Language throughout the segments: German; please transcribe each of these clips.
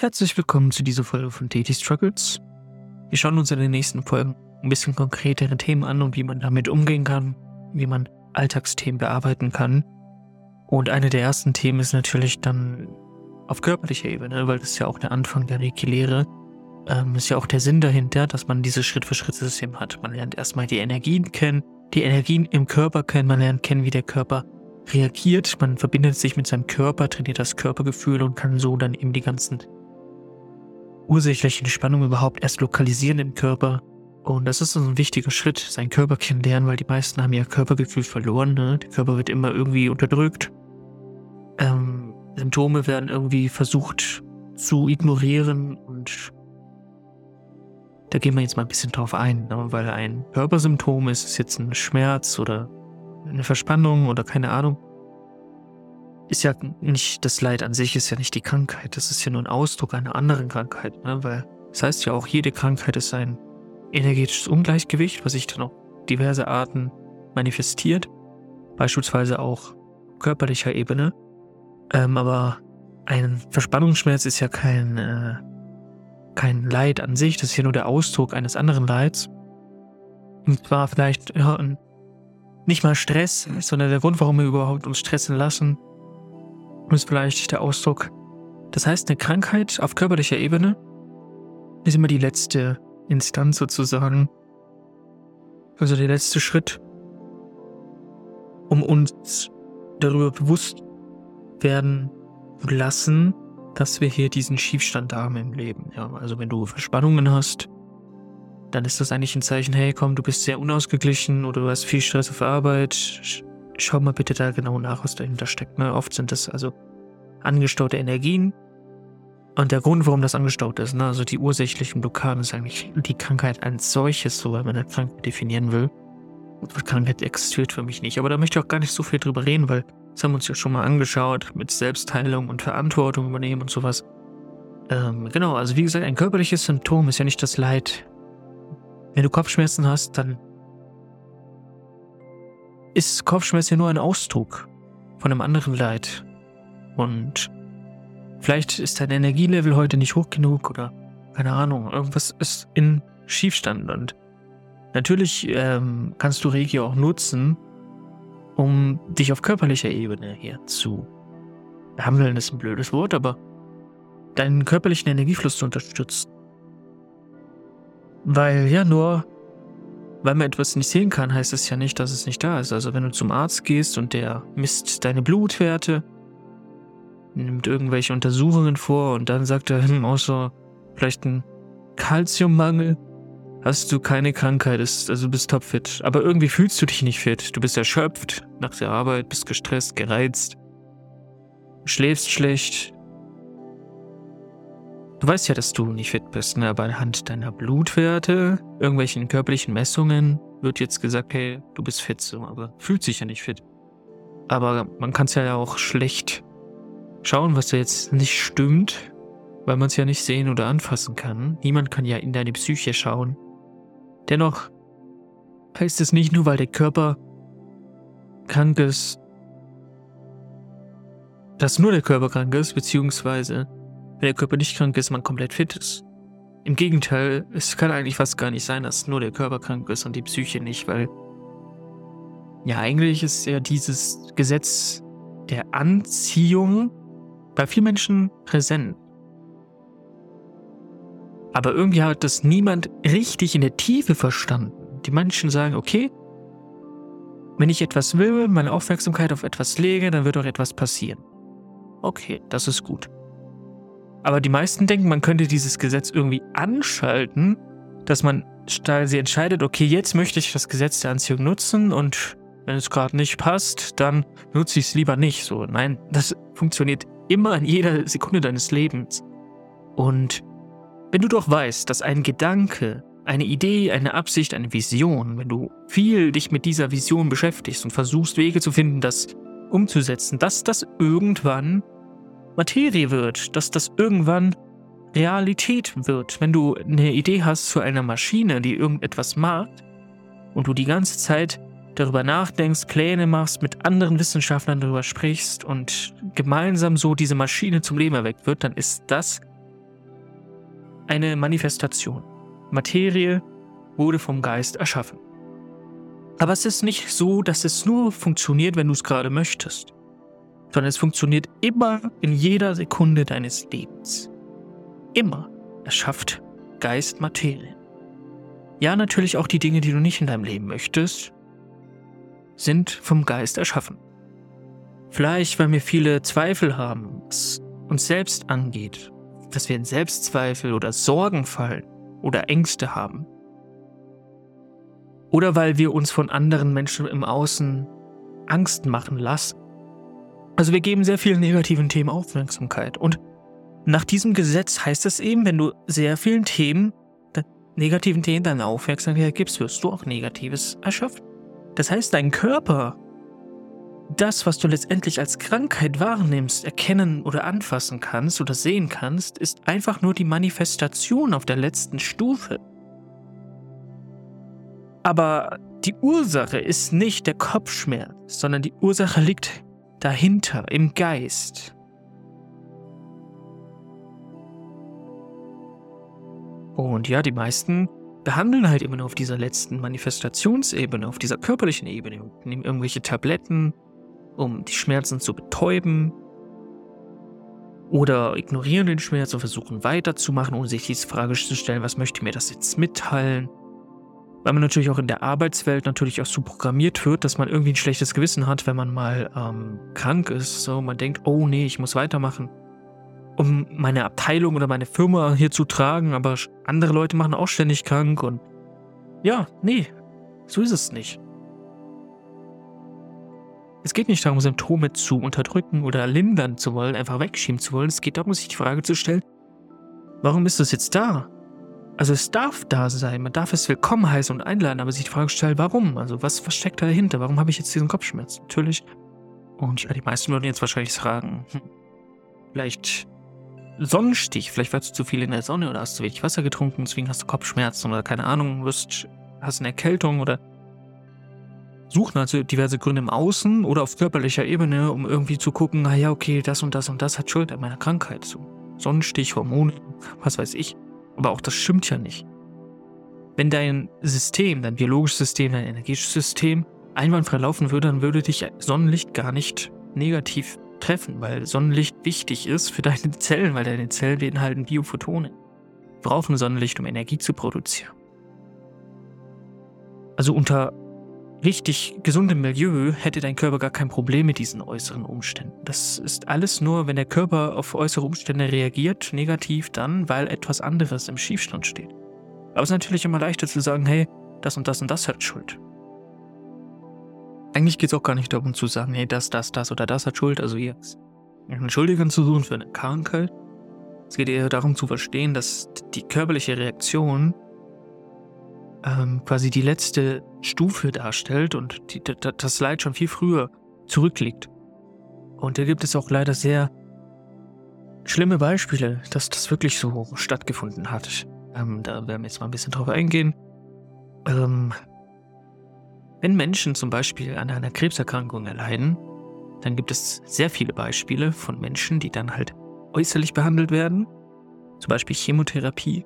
Herzlich willkommen zu dieser Folge von Daily Struggles. Wir schauen uns in den nächsten Folgen ein bisschen konkretere Themen an und wie man damit umgehen kann, wie man Alltagsthemen bearbeiten kann. Und eine der ersten Themen ist natürlich dann auf körperlicher Ebene, weil das ist ja auch der Anfang der Reiki-Lehre. Ähm, ist ja auch der Sinn dahinter, dass man dieses Schritt-für-Schritt-System hat. Man lernt erstmal die Energien kennen, die Energien im Körper kennen, man lernt kennen, wie der Körper reagiert, man verbindet sich mit seinem Körper, trainiert das Körpergefühl und kann so dann eben die ganzen ursächlichen Spannungen überhaupt erst lokalisieren im Körper. Und das ist ein wichtiger Schritt, seinen Körper kennenlernen, weil die meisten haben ihr Körpergefühl verloren. Ne? Der Körper wird immer irgendwie unterdrückt. Ähm, Symptome werden irgendwie versucht zu ignorieren und da gehen wir jetzt mal ein bisschen drauf ein, ne? weil ein Körpersymptom ist, ist jetzt ein Schmerz oder eine Verspannung oder keine Ahnung. Ist ja nicht das Leid an sich, ist ja nicht die Krankheit. Das ist ja nur ein Ausdruck einer anderen Krankheit. Ne? Weil das heißt ja auch, jede Krankheit ist ein energetisches Ungleichgewicht, was sich dann auf diverse Arten manifestiert. Beispielsweise auch körperlicher Ebene. Ähm, aber ein Verspannungsschmerz ist ja kein, äh, kein Leid an sich, das ist ja nur der Ausdruck eines anderen Leids. Und zwar vielleicht ja, nicht mal Stress, sondern der Grund, warum wir überhaupt uns stressen lassen, ist vielleicht der Ausdruck. Das heißt, eine Krankheit auf körperlicher Ebene ist immer die letzte Instanz sozusagen. Also der letzte Schritt, um uns darüber bewusst werden lassen, dass wir hier diesen Schiefstand haben im Leben. Ja, also wenn du Verspannungen hast, dann ist das eigentlich ein Zeichen, hey komm, du bist sehr unausgeglichen oder du hast viel Stress auf Arbeit. Schau mal bitte da genau nach, was dahinter steckt. Ne? Oft sind das also angestaute Energien. Und der Grund, warum das angestaut ist, ne? also die ursächlichen Blockaden, ist eigentlich die Krankheit als solches, so wenn man eine Krankheit definieren will. Und Krankheit existiert für mich nicht. Aber da möchte ich auch gar nicht so viel drüber reden, weil das haben wir uns ja schon mal angeschaut mit Selbstheilung und Verantwortung übernehmen und sowas. Ähm, genau, also wie gesagt, ein körperliches Symptom ist ja nicht das Leid wenn du Kopfschmerzen hast, dann ist Kopfschmerz ja nur ein Ausdruck von einem anderen Leid. Und vielleicht ist dein Energielevel heute nicht hoch genug oder keine Ahnung, irgendwas ist in Schiefstand. Und natürlich ähm, kannst du Regio auch nutzen, um dich auf körperlicher Ebene hier zu behandeln, ist ein blödes Wort, aber deinen körperlichen Energiefluss zu unterstützen. Weil ja nur, weil man etwas nicht sehen kann, heißt es ja nicht, dass es nicht da ist. Also wenn du zum Arzt gehst und der misst deine Blutwerte, nimmt irgendwelche Untersuchungen vor und dann sagt er, hm, außer vielleicht ein Kalziummangel, hast du keine Krankheit, also bist topfit. Aber irgendwie fühlst du dich nicht fit. Du bist erschöpft nach der Arbeit, bist gestresst, gereizt, schläfst schlecht, Du weißt ja, dass du nicht fit bist, ne? aber anhand deiner Blutwerte, irgendwelchen körperlichen Messungen wird jetzt gesagt, hey, du bist fit, so, aber fühlt sich ja nicht fit. Aber man kann es ja auch schlecht schauen, was da jetzt nicht stimmt, weil man es ja nicht sehen oder anfassen kann. Niemand kann ja in deine Psyche schauen. Dennoch heißt es nicht nur, weil der Körper krank ist, dass nur der Körper krank ist, beziehungsweise wenn der Körper nicht krank ist, man komplett fit ist. Im Gegenteil, es kann eigentlich fast gar nicht sein, dass nur der Körper krank ist und die Psyche nicht, weil ja, eigentlich ist ja dieses Gesetz der Anziehung bei vielen Menschen präsent. Aber irgendwie hat das niemand richtig in der Tiefe verstanden. Die Menschen sagen, okay, wenn ich etwas will, meine Aufmerksamkeit auf etwas lege, dann wird auch etwas passieren. Okay, das ist gut. Aber die meisten denken, man könnte dieses Gesetz irgendwie anschalten, dass man sie entscheidet, okay, jetzt möchte ich das Gesetz der Anziehung nutzen und wenn es gerade nicht passt, dann nutze ich es lieber nicht. So, nein, das funktioniert immer in jeder Sekunde deines Lebens. Und wenn du doch weißt, dass ein Gedanke, eine Idee, eine Absicht, eine Vision, wenn du viel dich mit dieser Vision beschäftigst und versuchst Wege zu finden, das umzusetzen, dass das irgendwann Materie wird, dass das irgendwann Realität wird. Wenn du eine Idee hast zu einer Maschine, die irgendetwas macht und du die ganze Zeit darüber nachdenkst, Pläne machst, mit anderen Wissenschaftlern darüber sprichst und gemeinsam so diese Maschine zum Leben erweckt wird, dann ist das eine Manifestation. Materie wurde vom Geist erschaffen. Aber es ist nicht so, dass es nur funktioniert, wenn du es gerade möchtest, sondern es funktioniert immer in jeder Sekunde deines Lebens. Immer erschafft Geist Materie. Ja, natürlich auch die Dinge, die du nicht in deinem Leben möchtest, sind vom Geist erschaffen. Vielleicht, weil wir viele Zweifel haben, was uns selbst angeht, dass wir in Selbstzweifel oder Sorgen fallen oder Ängste haben. Oder weil wir uns von anderen Menschen im Außen Angst machen lassen. Also wir geben sehr vielen negativen Themen Aufmerksamkeit. Und nach diesem Gesetz heißt es eben, wenn du sehr vielen Themen, negativen Themen deine Aufmerksamkeit gibst, wirst du auch Negatives erschaffen. Das heißt, dein Körper das, was du letztendlich als Krankheit wahrnimmst, erkennen oder anfassen kannst oder sehen kannst, ist einfach nur die Manifestation auf der letzten Stufe. Aber die Ursache ist nicht der Kopfschmerz, sondern die Ursache liegt dahinter, im Geist. Und ja, die meisten behandeln halt immer nur auf dieser letzten Manifestationsebene, auf dieser körperlichen Ebene, nehmen irgendwelche Tabletten, um die Schmerzen zu betäuben. Oder ignorieren den Schmerz und versuchen weiterzumachen, ohne sich diese Frage zu stellen, was möchte mir das jetzt mitteilen? Weil man natürlich auch in der Arbeitswelt natürlich auch so programmiert wird, dass man irgendwie ein schlechtes Gewissen hat, wenn man mal ähm, krank ist. So, man denkt, oh nee, ich muss weitermachen, um meine Abteilung oder meine Firma hier zu tragen, aber andere Leute machen auch ständig krank und ja, nee, so ist es nicht. Es geht nicht darum, Symptome zu unterdrücken oder lindern zu wollen, einfach wegschieben zu wollen. Es geht darum, sich die Frage zu stellen, warum ist das jetzt da? Also es darf da sein, man darf es willkommen heißen und einladen, aber sich die Frage stellen, warum? Also was, was steckt dahinter? Warum habe ich jetzt diesen Kopfschmerz? Natürlich. Und die meisten würden jetzt wahrscheinlich fragen, hm, vielleicht Sonnenstich, vielleicht warst du zu viel in der Sonne oder hast zu wenig Wasser getrunken, deswegen hast du Kopfschmerzen oder keine Ahnung, wirst, hast eine Erkältung oder suchen also diverse Gründe im Außen oder auf körperlicher Ebene, um irgendwie zu gucken, naja, okay, das und das und das hat Schuld an meiner Krankheit. So Sonnenstich, Hormone, was weiß ich. Aber auch das stimmt ja nicht. Wenn dein System, dein biologisches System, dein energetisches System einwandfrei laufen würde, dann würde dich Sonnenlicht gar nicht negativ treffen, weil Sonnenlicht wichtig ist für deine Zellen, weil deine Zellen beinhalten Biophotone. Wir brauchen Sonnenlicht, um Energie zu produzieren. Also unter richtig gesundem Milieu hätte dein Körper gar kein Problem mit diesen äußeren Umständen. Das ist alles nur, wenn der Körper auf äußere Umstände reagiert, negativ dann, weil etwas anderes im Schiefstand steht. Aber es ist natürlich immer leichter zu sagen, hey, das und das und das hat Schuld. Eigentlich geht es auch gar nicht darum zu sagen, hey, das, das, das oder das hat Schuld, also jetzt einen Schuldigen zu suchen für eine Krankheit. Es geht eher darum zu verstehen, dass die körperliche Reaktion ähm, quasi die letzte Stufe darstellt und die, das Leid schon viel früher zurückliegt. Und da gibt es auch leider sehr schlimme Beispiele, dass das wirklich so stattgefunden hat. Ähm, da werden wir jetzt mal ein bisschen drauf eingehen. Ähm, wenn Menschen zum Beispiel an einer Krebserkrankung erleiden, dann gibt es sehr viele Beispiele von Menschen, die dann halt äußerlich behandelt werden, zum Beispiel Chemotherapie,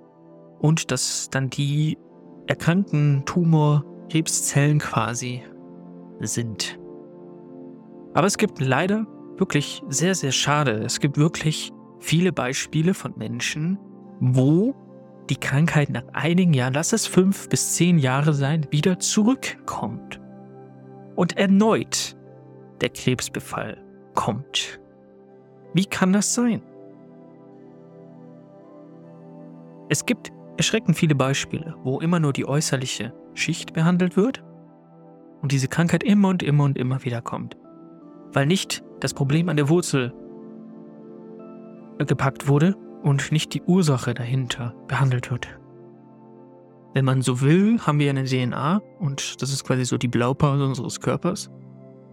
und dass dann die erkrankten Tumor Krebszellen quasi sind. Aber es gibt leider wirklich sehr, sehr schade. Es gibt wirklich viele Beispiele von Menschen, wo die Krankheit nach einigen Jahren, lass es fünf bis zehn Jahre sein, wieder zurückkommt. Und erneut der Krebsbefall kommt. Wie kann das sein? Es gibt erschreckend viele Beispiele, wo immer nur die äußerliche Schicht behandelt wird und diese Krankheit immer und immer und immer wieder kommt, weil nicht das Problem an der Wurzel gepackt wurde und nicht die Ursache dahinter behandelt wird. Wenn man so will, haben wir eine DNA und das ist quasi so die Blaupause unseres Körpers.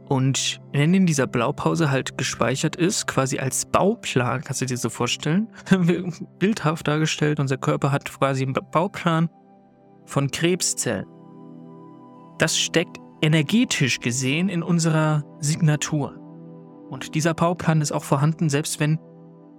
Und wenn in dieser Blaupause halt gespeichert ist, quasi als Bauplan, kannst du dir so vorstellen, bildhaft dargestellt, unser Körper hat quasi einen Bauplan von Krebszellen. Das steckt energetisch gesehen in unserer Signatur. Und dieser Bauplan ist auch vorhanden, selbst wenn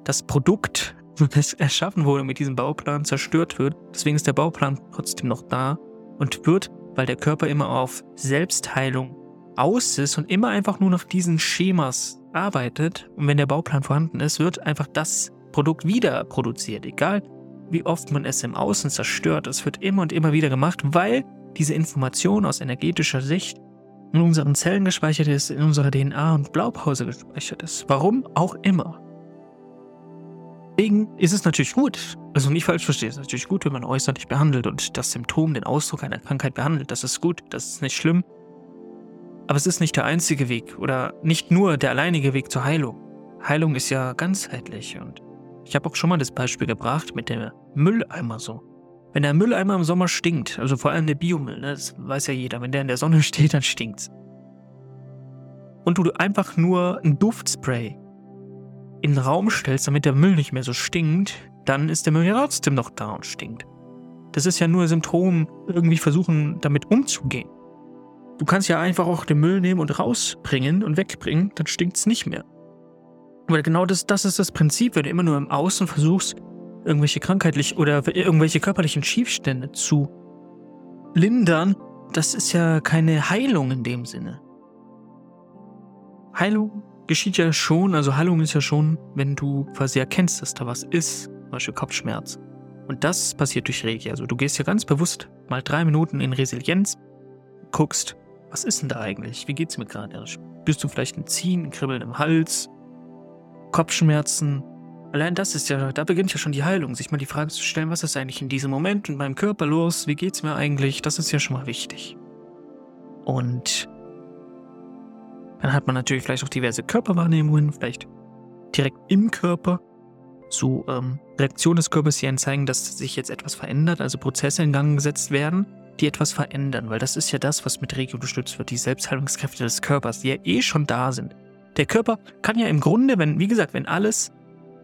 das Produkt erschaffen wurde mit diesem Bauplan, zerstört wird. Deswegen ist der Bauplan trotzdem noch da und wird, weil der Körper immer auf Selbstheilung aus ist und immer einfach nur nach diesen Schemas arbeitet. Und wenn der Bauplan vorhanden ist, wird einfach das Produkt wieder produziert. Egal wie oft man es im Außen zerstört, es wird immer und immer wieder gemacht, weil diese Information aus energetischer Sicht in unseren Zellen gespeichert ist, in unserer DNA und Blaupause gespeichert ist. Warum auch immer. Deswegen ist es natürlich gut, also nicht falsch verstehen, es ist natürlich gut, wenn man äußerlich behandelt und das Symptom, den Ausdruck einer Krankheit behandelt. Das ist gut, das ist nicht schlimm. Aber es ist nicht der einzige Weg oder nicht nur der alleinige Weg zur Heilung. Heilung ist ja ganzheitlich und ich habe auch schon mal das Beispiel gebracht mit dem Mülleimer so. Wenn der Mülleimer im Sommer stinkt, also vor allem der Biomüll, ne, das weiß ja jeder, wenn der in der Sonne steht, dann stinkt's. Und du einfach nur ein Duftspray in den Raum stellst, damit der Müll nicht mehr so stinkt, dann ist der Müll ja trotzdem noch da und stinkt. Das ist ja nur Symptom, irgendwie versuchen, damit umzugehen. Du kannst ja einfach auch den Müll nehmen und rausbringen und wegbringen, dann stinkt es nicht mehr. Weil genau das, das ist das Prinzip, wenn du immer nur im Außen versuchst, irgendwelche krankheitlichen oder irgendwelche körperlichen Schiefstände zu lindern, das ist ja keine Heilung in dem Sinne. Heilung geschieht ja schon, also Heilung ist ja schon, wenn du quasi erkennst, dass da was ist, zum Beispiel Kopfschmerz. Und das passiert durch Reiki. Also du gehst ja ganz bewusst mal drei Minuten in Resilienz, guckst, was ist denn da eigentlich? Wie geht's mir gerade? Spürst du vielleicht ein Ziehen, ein Kribbeln im Hals, Kopfschmerzen? Allein das ist ja, da beginnt ja schon die Heilung, sich mal die Frage zu stellen, was ist eigentlich in diesem Moment in meinem Körper los? Wie geht's mir eigentlich? Das ist ja schon mal wichtig. Und dann hat man natürlich vielleicht auch diverse Körperwahrnehmungen, vielleicht direkt im Körper. So ähm, Reaktionen des Körpers, die zeigen, dass sich jetzt etwas verändert, also Prozesse in Gang gesetzt werden, die etwas verändern, weil das ist ja das, was mit Reiki unterstützt wird, die Selbstheilungskräfte des Körpers, die ja eh schon da sind. Der Körper kann ja im Grunde, wenn, wie gesagt, wenn alles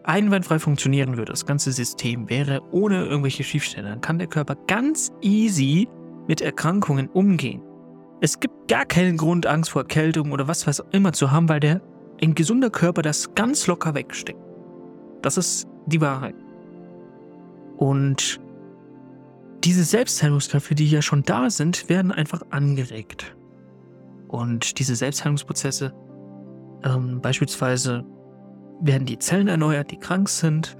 einwandfrei funktionieren würde, das ganze System wäre ohne irgendwelche Schiefstände, dann kann der Körper ganz easy mit Erkrankungen umgehen. Es gibt gar keinen Grund, Angst vor Erkältung oder was was immer zu haben, weil der ein gesunder Körper das ganz locker wegsteckt. Das ist die Wahrheit. Und diese Selbstheilungskräfte, die ja schon da sind, werden einfach angeregt. Und diese Selbstheilungsprozesse, ähm, beispielsweise werden die Zellen erneuert, die krank sind,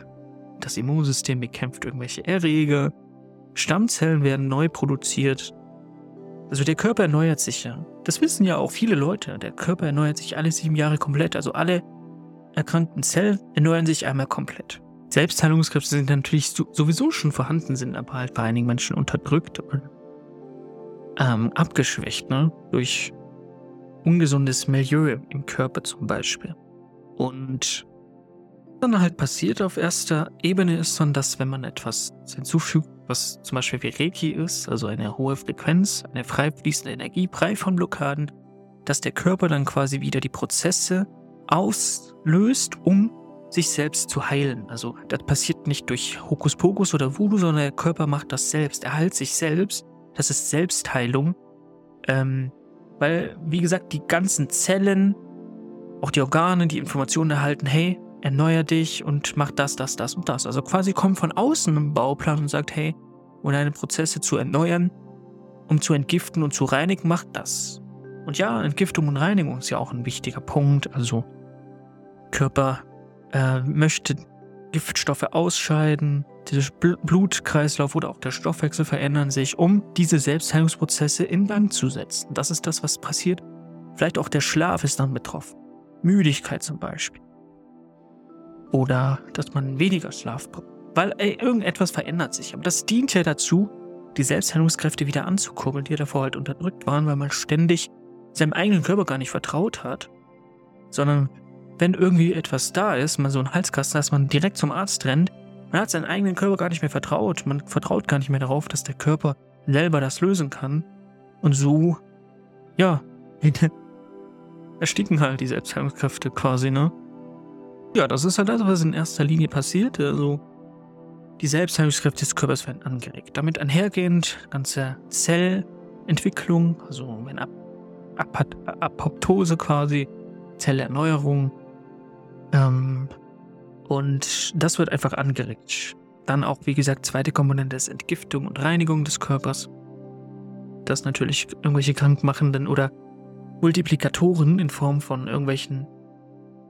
das Immunsystem bekämpft irgendwelche Erreger, Stammzellen werden neu produziert, also der Körper erneuert sich ja. Das wissen ja auch viele Leute. Der Körper erneuert sich alle sieben Jahre komplett. Also alle erkrankten Zellen erneuern sich einmal komplett. Selbstheilungskräfte sind natürlich sowieso schon vorhanden, sind aber halt bei einigen Menschen unterdrückt und ähm, abgeschwächt, ne? Durch ungesundes Milieu im Körper zum Beispiel. Und dann halt passiert auf erster Ebene ist dann, dass wenn man etwas hinzufügt, was zum Beispiel wie Reiki ist, also eine hohe Frequenz, eine frei fließende Energie, frei von Blockaden, dass der Körper dann quasi wieder die Prozesse auslöst, um sich selbst zu heilen. Also das passiert nicht durch Hokuspokus oder Voodoo, sondern der Körper macht das selbst. Er heilt sich selbst. Das ist Selbstheilung. Ähm, weil, wie gesagt, die ganzen Zellen, auch die Organe, die Informationen erhalten, hey, erneuer dich und mach das, das, das und das. Also quasi kommt von außen ein Bauplan und sagt, hey, um deine Prozesse zu erneuern, um zu entgiften und zu reinigen, mach das. Und ja, Entgiftung und Reinigung ist ja auch ein wichtiger Punkt. Also Körper äh, möchte Giftstoffe ausscheiden, der Blutkreislauf oder auch der Stoffwechsel verändern sich, um diese Selbstheilungsprozesse in Gang zu setzen. Das ist das, was passiert. Vielleicht auch der Schlaf ist dann betroffen. Müdigkeit zum Beispiel. Oder dass man weniger Schlaf braucht. Weil ey, irgendetwas verändert sich. Aber das dient ja dazu, die Selbstheilungskräfte wieder anzukurbeln, die davor halt unterdrückt waren, weil man ständig seinem eigenen Körper gar nicht vertraut hat. Sondern wenn irgendwie etwas da ist, man so ein Halskasten, dass man direkt zum Arzt rennt, man hat seinen eigenen Körper gar nicht mehr vertraut. Man vertraut gar nicht mehr darauf, dass der Körper selber das lösen kann. Und so, ja, ersticken halt die Selbstheilungskräfte quasi, ne? Ja, das ist halt das, was in erster Linie passiert. Also die Selbstheilungskräfte des Körpers werden angeregt. Damit einhergehend ganze Zellentwicklung, also Ap Ap Apoptose quasi, Zellerneuerung. Ähm, Und das wird einfach angeregt. Dann auch, wie gesagt, zweite Komponente ist Entgiftung und Reinigung des Körpers. Dass natürlich irgendwelche krankmachenden oder Multiplikatoren in Form von irgendwelchen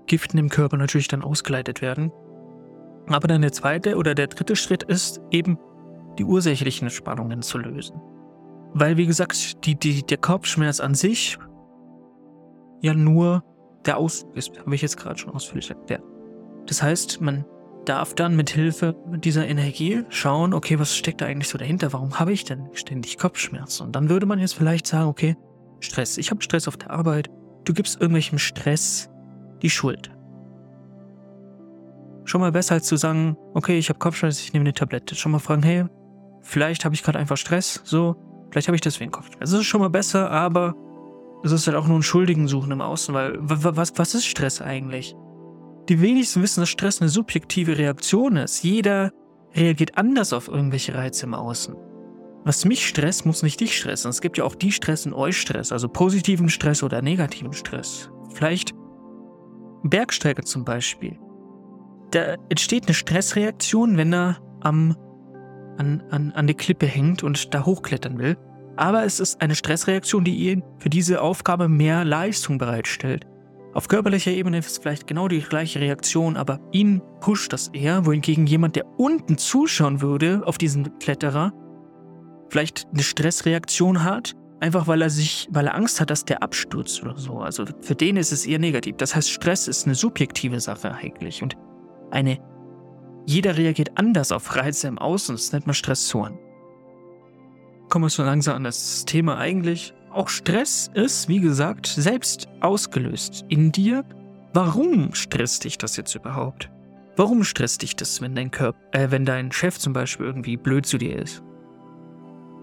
Giften im Körper natürlich dann ausgeleitet werden. Aber dann der zweite oder der dritte Schritt ist eben die ursächlichen Spannungen zu lösen. Weil, wie gesagt, die, die, der Kopfschmerz an sich ja nur der Ausdruck ist, habe ich jetzt gerade schon ausführlich erklärt. Das heißt, man darf dann mit Hilfe dieser Energie schauen, okay, was steckt da eigentlich so dahinter? Warum habe ich denn ständig Kopfschmerzen? Und dann würde man jetzt vielleicht sagen, okay, Stress. Ich habe Stress auf der Arbeit. Du gibst irgendwelchem Stress die Schuld. Schon mal besser als zu sagen, okay, ich habe Kopfschmerzen, ich nehme eine Tablette. Schon mal fragen, hey, vielleicht habe ich gerade einfach Stress, so, vielleicht habe ich deswegen Kopfschmerzen. Das ist schon mal besser, aber es ist halt auch nur ein Schuldigen suchen im Außen, weil was, was ist Stress eigentlich? Die wenigsten wissen, dass Stress eine subjektive Reaktion ist. Jeder reagiert anders auf irgendwelche Reize im Außen. Was mich stresst, muss nicht dich stressen. Es gibt ja auch die stressen euch Stress, also positiven Stress oder negativen Stress. Vielleicht Bergsteiger zum Beispiel. Da entsteht eine Stressreaktion, wenn er am, an, an, an der Klippe hängt und da hochklettern will. Aber es ist eine Stressreaktion, die ihn für diese Aufgabe mehr Leistung bereitstellt. Auf körperlicher Ebene ist es vielleicht genau die gleiche Reaktion, aber ihn pusht das eher, wohingegen jemand, der unten zuschauen würde auf diesen Kletterer, vielleicht eine Stressreaktion hat, einfach weil er sich, weil er Angst hat, dass der abstürzt oder so. Also für den ist es eher negativ. Das heißt, Stress ist eine subjektive Sache eigentlich und eine jeder reagiert anders auf Reize im Außen, das nennt man Stressoren. Kommen wir so langsam an das Thema eigentlich. Auch Stress ist, wie gesagt, selbst ausgelöst in dir. Warum stresst dich das jetzt überhaupt? Warum stresst dich das, wenn dein Körper, äh, wenn dein Chef zum Beispiel irgendwie blöd zu dir ist?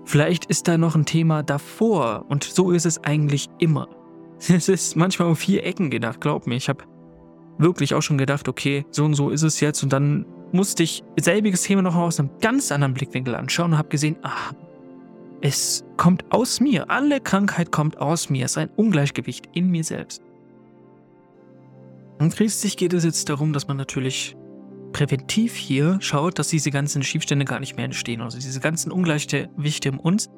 Vielleicht ist da noch ein Thema davor und so ist es eigentlich immer. Es ist manchmal um vier Ecken gedacht, glaub mir. Ich habe wirklich auch schon gedacht, okay, so und so ist es jetzt und dann musste ich selbiges Thema noch aus einem ganz anderen Blickwinkel anschauen und habe gesehen, ah, es kommt aus mir. Alle Krankheit kommt aus mir. Es ist ein Ungleichgewicht in mir selbst. Und schließlich geht es jetzt darum, dass man natürlich präventiv hier schaut, dass diese ganzen Schiefstände gar nicht mehr entstehen. Also diese ganzen Ungleichgewichte in uns,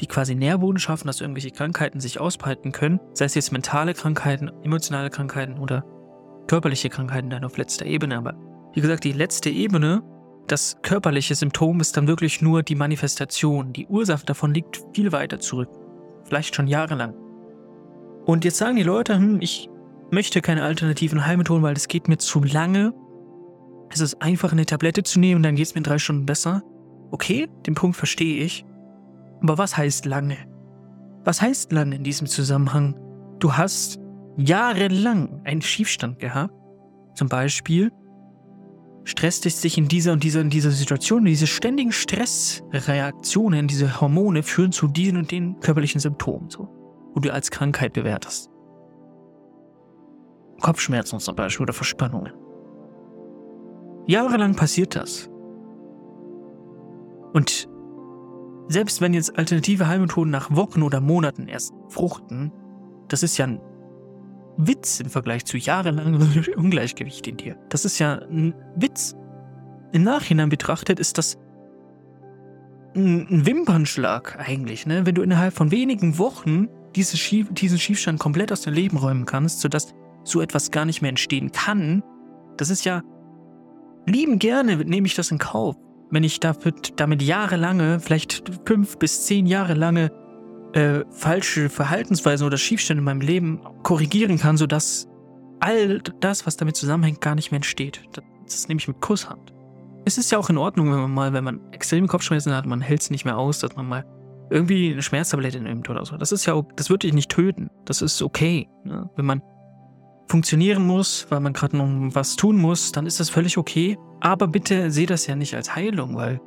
die quasi Nährboden schaffen, dass irgendwelche Krankheiten sich ausbreiten können, sei es jetzt mentale Krankheiten, emotionale Krankheiten oder körperliche Krankheiten dann auf letzter Ebene. Aber wie gesagt, die letzte Ebene, das körperliche Symptom ist dann wirklich nur die Manifestation. Die Ursache davon liegt viel weiter zurück. Vielleicht schon jahrelang. Und jetzt sagen die Leute, hm, ich möchte keine alternativen Heilmethoden, weil das geht mir zu lange es ist einfach, eine Tablette zu nehmen dann geht es mir in drei Stunden besser. Okay, den Punkt verstehe ich. Aber was heißt lange? Was heißt lange in diesem Zusammenhang? Du hast jahrelang einen Schiefstand gehabt. Zum Beispiel stresst es dich in dieser und dieser und dieser Situation. Diese ständigen Stressreaktionen, diese Hormone führen zu diesen und den körperlichen Symptomen, so, wo du als Krankheit bewertest. Kopfschmerzen zum Beispiel oder Verspannungen. Jahrelang passiert das. Und selbst wenn jetzt alternative Heilmethoden nach Wochen oder Monaten erst fruchten, das ist ja ein Witz im Vergleich zu jahrelangem Ungleichgewicht in dir. Das ist ja ein Witz. Im Nachhinein betrachtet ist das ein Wimpernschlag eigentlich, ne? Wenn du innerhalb von wenigen Wochen diese Schief diesen Schiefstand komplett aus deinem Leben räumen kannst, sodass so etwas gar nicht mehr entstehen kann, das ist ja lieben gerne nehme ich das in Kauf, wenn ich dafür, damit jahrelange, vielleicht fünf bis zehn Jahre lange äh, falsche Verhaltensweisen oder Schiefstände in meinem Leben korrigieren kann, sodass all das, was damit zusammenhängt, gar nicht mehr entsteht. Das, nehme ich mit Kusshand. Es ist ja auch in Ordnung, wenn man mal, wenn man extreme Kopfschmerzen hat, man hält es nicht mehr aus, dass man mal irgendwie eine Schmerztablette nimmt oder so. Das ist ja, das wird dich nicht töten. Das ist okay. Ne? Wenn man funktionieren muss, weil man gerade noch was tun muss, dann ist das völlig okay. Aber bitte seh das ja nicht als Heilung, weil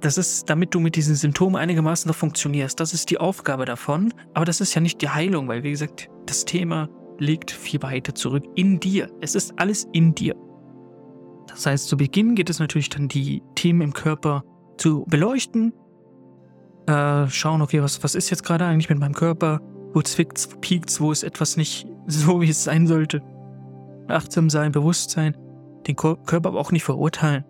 das ist, damit du mit diesen Symptomen einigermaßen noch funktionierst. Das ist die Aufgabe davon. Aber das ist ja nicht die Heilung, weil, wie gesagt, das Thema liegt viel weiter zurück in dir. Es ist alles in dir. Das heißt, zu Beginn geht es natürlich dann, die Themen im Körper zu beleuchten. Äh, schauen, okay, was, was ist jetzt gerade eigentlich mit meinem Körper? Wo zwickt's, wo piekt's, wo ist etwas nicht so, wie es sein sollte. Achtsam sein, bewusst sein. den Körper aber auch nicht verurteilen.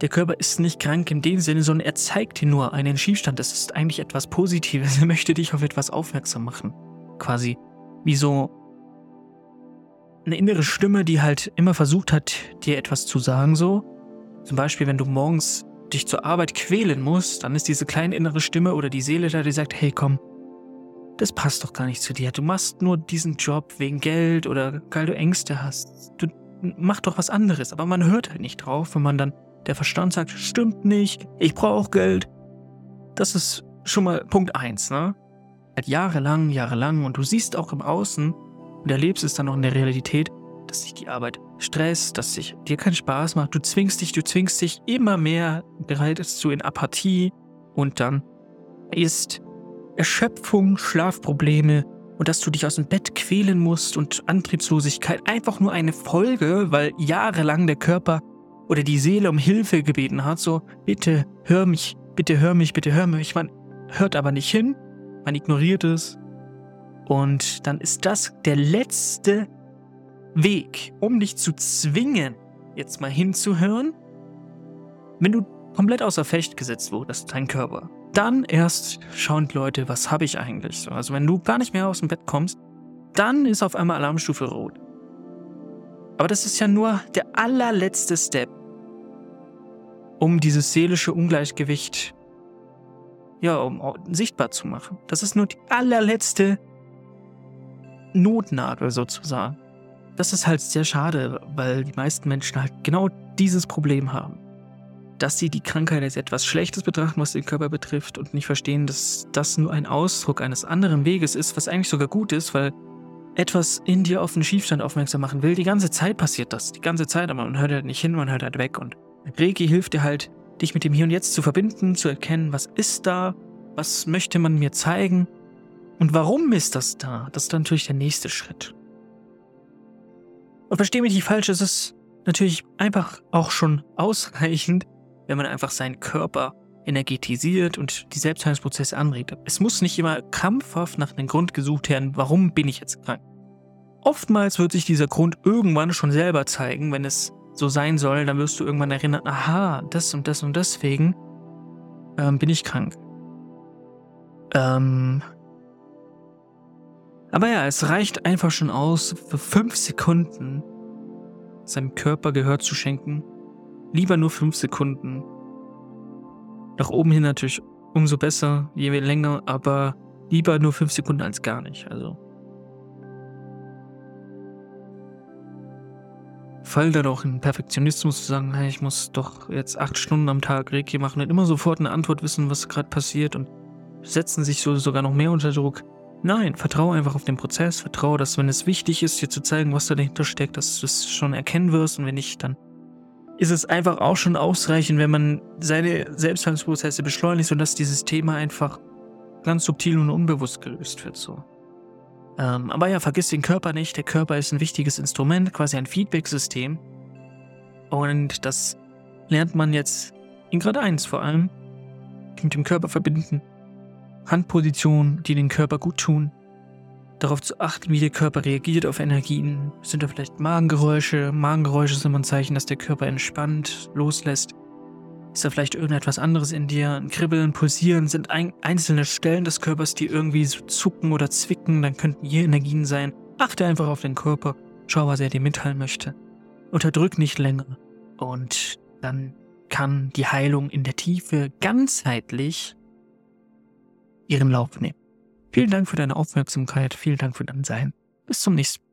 Der Körper ist nicht krank in dem Sinne, sondern er zeigt dir nur einen Schiefstand. Das ist eigentlich etwas Positives. Er möchte dich auf etwas aufmerksam machen. Quasi wie so eine innere Stimme, die halt immer versucht hat, dir etwas zu sagen, so. Zum Beispiel, wenn du morgens dich zur Arbeit quälen musst, dann ist diese kleine innere Stimme oder die Seele da, die sagt, hey komm, das passt doch gar nicht zu dir. Du machst nur diesen Job wegen Geld oder weil du Ängste hast. Du mach doch was anderes. Aber man hört halt nicht drauf, wenn man dann der Verstand sagt, stimmt nicht, ich brauche Geld. Das ist schon mal Punkt 1, ne? Halt jahrelang, jahrelang und du siehst auch im Außen und erlebst es dann auch in der Realität, dass sich die Arbeit stresst, dass sich dir keinen Spaß macht. Du zwingst dich, du zwingst dich immer mehr, gereitest du in Apathie und dann ist Erschöpfung, Schlafprobleme und dass du dich aus dem Bett quälen musst und Antriebslosigkeit einfach nur eine Folge, weil jahrelang der Körper oder die Seele um Hilfe gebeten hat, so bitte hör mich, bitte hör mich, bitte hör mich. Man hört aber nicht hin, man ignoriert es und dann ist das der letzte Weg, um dich zu zwingen, jetzt mal hinzuhören, wenn du komplett außer Fecht gesetzt wurdest, dein Körper. Dann erst schauen Leute, was habe ich eigentlich so. Also wenn du gar nicht mehr aus dem Bett kommst, dann ist auf einmal Alarmstufe rot. Aber das ist ja nur der allerletzte Step, um dieses seelische Ungleichgewicht ja, um sichtbar zu machen. Das ist nur die allerletzte Notnagel sozusagen. Das ist halt sehr schade, weil die meisten Menschen halt genau dieses Problem haben. Dass sie die Krankheit als etwas Schlechtes betrachten, was den Körper betrifft und nicht verstehen, dass das nur ein Ausdruck eines anderen Weges ist, was eigentlich sogar gut ist, weil etwas in dir auf einen Schiefstand aufmerksam machen will. Die ganze Zeit passiert das. Die ganze Zeit, aber man hört halt nicht hin, man hört halt weg. Und Reiki hilft dir halt, dich mit dem Hier und Jetzt zu verbinden, zu erkennen, was ist da, was möchte man mir zeigen und warum ist das da. Das ist dann natürlich der nächste Schritt. Und verstehe mich nicht falsch, es ist natürlich einfach auch schon ausreichend, wenn man einfach seinen Körper energetisiert und die Selbstheilungsprozesse anregt. Es muss nicht immer krampfhaft nach einem Grund gesucht werden, warum bin ich jetzt krank. Oftmals wird sich dieser Grund irgendwann schon selber zeigen, wenn es so sein soll, dann wirst du irgendwann erinnern, aha, das und das und deswegen ähm, bin ich krank. Ähm, aber ja, es reicht einfach schon aus, für fünf Sekunden seinem Körper Gehör zu schenken. Lieber nur fünf Sekunden. Nach oben hin natürlich umso besser, je länger, aber lieber nur fünf Sekunden als gar nicht. Also. Fall da doch in Perfektionismus zu sagen, hey, ich muss doch jetzt acht Stunden am Tag Reiki machen und immer sofort eine Antwort wissen, was gerade passiert und setzen sich so sogar noch mehr unter Druck. Nein, vertraue einfach auf den Prozess, vertraue, dass wenn es wichtig ist, dir zu zeigen, was da dahinter steckt, dass du es schon erkennen wirst und wenn nicht, dann ist es einfach auch schon ausreichend, wenn man seine Selbstheilungsprozesse beschleunigt und dass dieses Thema einfach ganz subtil und unbewusst gelöst wird. So. Ähm, aber ja, vergiss den Körper nicht. Der Körper ist ein wichtiges Instrument, quasi ein Feedback-System. Und das lernt man jetzt in Grad 1 vor allem. Mit dem Körper verbinden. Handpositionen, die den Körper gut tun. Darauf zu achten, wie der Körper reagiert auf Energien. Sind da vielleicht Magengeräusche? Magengeräusche sind immer ein Zeichen, dass der Körper entspannt, loslässt. Ist da vielleicht irgendetwas anderes in dir? Ein Kribbeln, Pulsieren sind ein, einzelne Stellen des Körpers, die irgendwie so zucken oder zwicken. Dann könnten hier Energien sein. Achte einfach auf den Körper. Schau, was er dir mitteilen möchte. Unterdrück nicht länger. Und dann kann die Heilung in der Tiefe ganzheitlich ihren Lauf nehmen. Vielen Dank für deine Aufmerksamkeit, vielen Dank für dein Sein. Bis zum nächsten Mal.